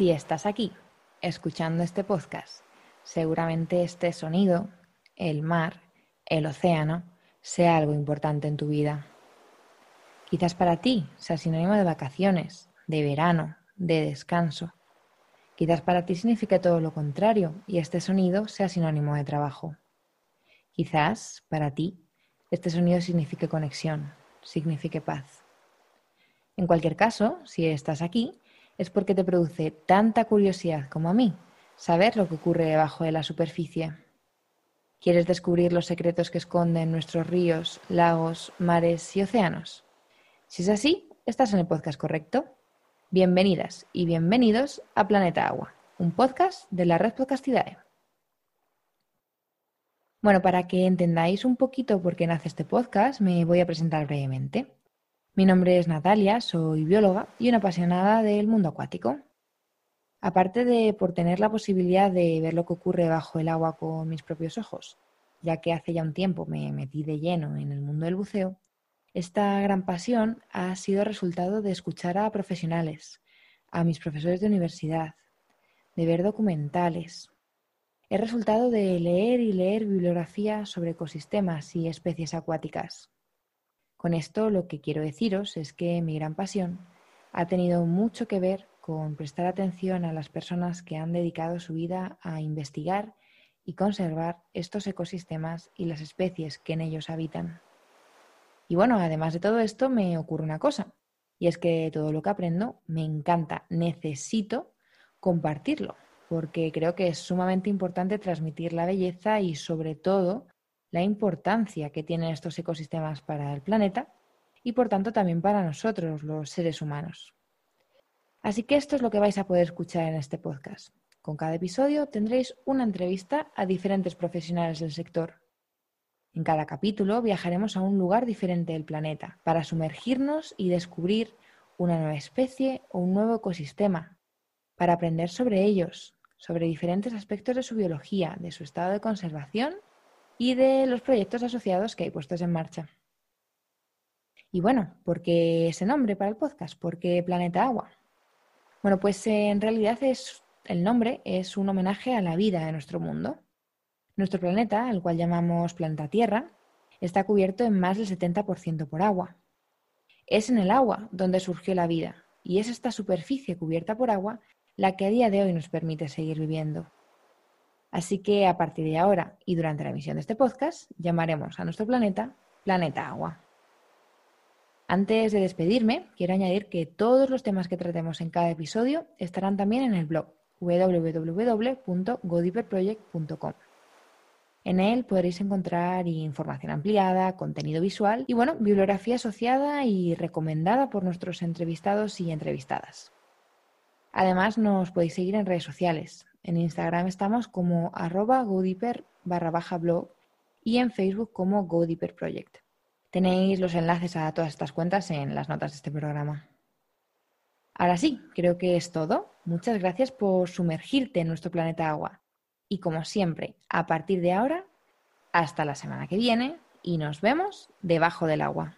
Si estás aquí escuchando este podcast, seguramente este sonido, el mar, el océano, sea algo importante en tu vida. Quizás para ti sea sinónimo de vacaciones, de verano, de descanso. Quizás para ti signifique todo lo contrario y este sonido sea sinónimo de trabajo. Quizás para ti este sonido signifique conexión, signifique paz. En cualquier caso, si estás aquí, es porque te produce tanta curiosidad como a mí saber lo que ocurre debajo de la superficie. ¿Quieres descubrir los secretos que esconden nuestros ríos, lagos, mares y océanos? Si es así, estás en el podcast correcto. Bienvenidas y bienvenidos a Planeta Agua, un podcast de la red Podcastidae. Bueno, para que entendáis un poquito por qué nace este podcast, me voy a presentar brevemente. Mi nombre es Natalia, soy bióloga y una apasionada del mundo acuático. Aparte de por tener la posibilidad de ver lo que ocurre bajo el agua con mis propios ojos, ya que hace ya un tiempo me metí de lleno en el mundo del buceo, esta gran pasión ha sido resultado de escuchar a profesionales, a mis profesores de universidad, de ver documentales. Es resultado de leer y leer bibliografía sobre ecosistemas y especies acuáticas. Con esto lo que quiero deciros es que mi gran pasión ha tenido mucho que ver con prestar atención a las personas que han dedicado su vida a investigar y conservar estos ecosistemas y las especies que en ellos habitan. Y bueno, además de todo esto me ocurre una cosa, y es que todo lo que aprendo me encanta, necesito compartirlo, porque creo que es sumamente importante transmitir la belleza y sobre todo la importancia que tienen estos ecosistemas para el planeta y por tanto también para nosotros, los seres humanos. Así que esto es lo que vais a poder escuchar en este podcast. Con cada episodio tendréis una entrevista a diferentes profesionales del sector. En cada capítulo viajaremos a un lugar diferente del planeta para sumergirnos y descubrir una nueva especie o un nuevo ecosistema, para aprender sobre ellos, sobre diferentes aspectos de su biología, de su estado de conservación y de los proyectos asociados que hay puestos en marcha. Y bueno, ¿por qué ese nombre para el podcast? ¿Por qué Planeta Agua? Bueno, pues en realidad es, el nombre es un homenaje a la vida de nuestro mundo. Nuestro planeta, al cual llamamos planeta Tierra, está cubierto en más del 70% por agua. Es en el agua donde surgió la vida y es esta superficie cubierta por agua la que a día de hoy nos permite seguir viviendo. Así que a partir de ahora y durante la emisión de este podcast, llamaremos a nuestro planeta Planeta Agua. Antes de despedirme, quiero añadir que todos los temas que tratemos en cada episodio estarán también en el blog www.godiperproject.com. En él podréis encontrar información ampliada, contenido visual y, bueno, bibliografía asociada y recomendada por nuestros entrevistados y entrevistadas. Además, nos podéis seguir en redes sociales. En Instagram estamos como arroba godiper barra baja blog y en Facebook como Godiper Project. Tenéis los enlaces a todas estas cuentas en las notas de este programa. Ahora sí, creo que es todo. Muchas gracias por sumergirte en nuestro planeta agua. Y como siempre, a partir de ahora, hasta la semana que viene y nos vemos debajo del agua.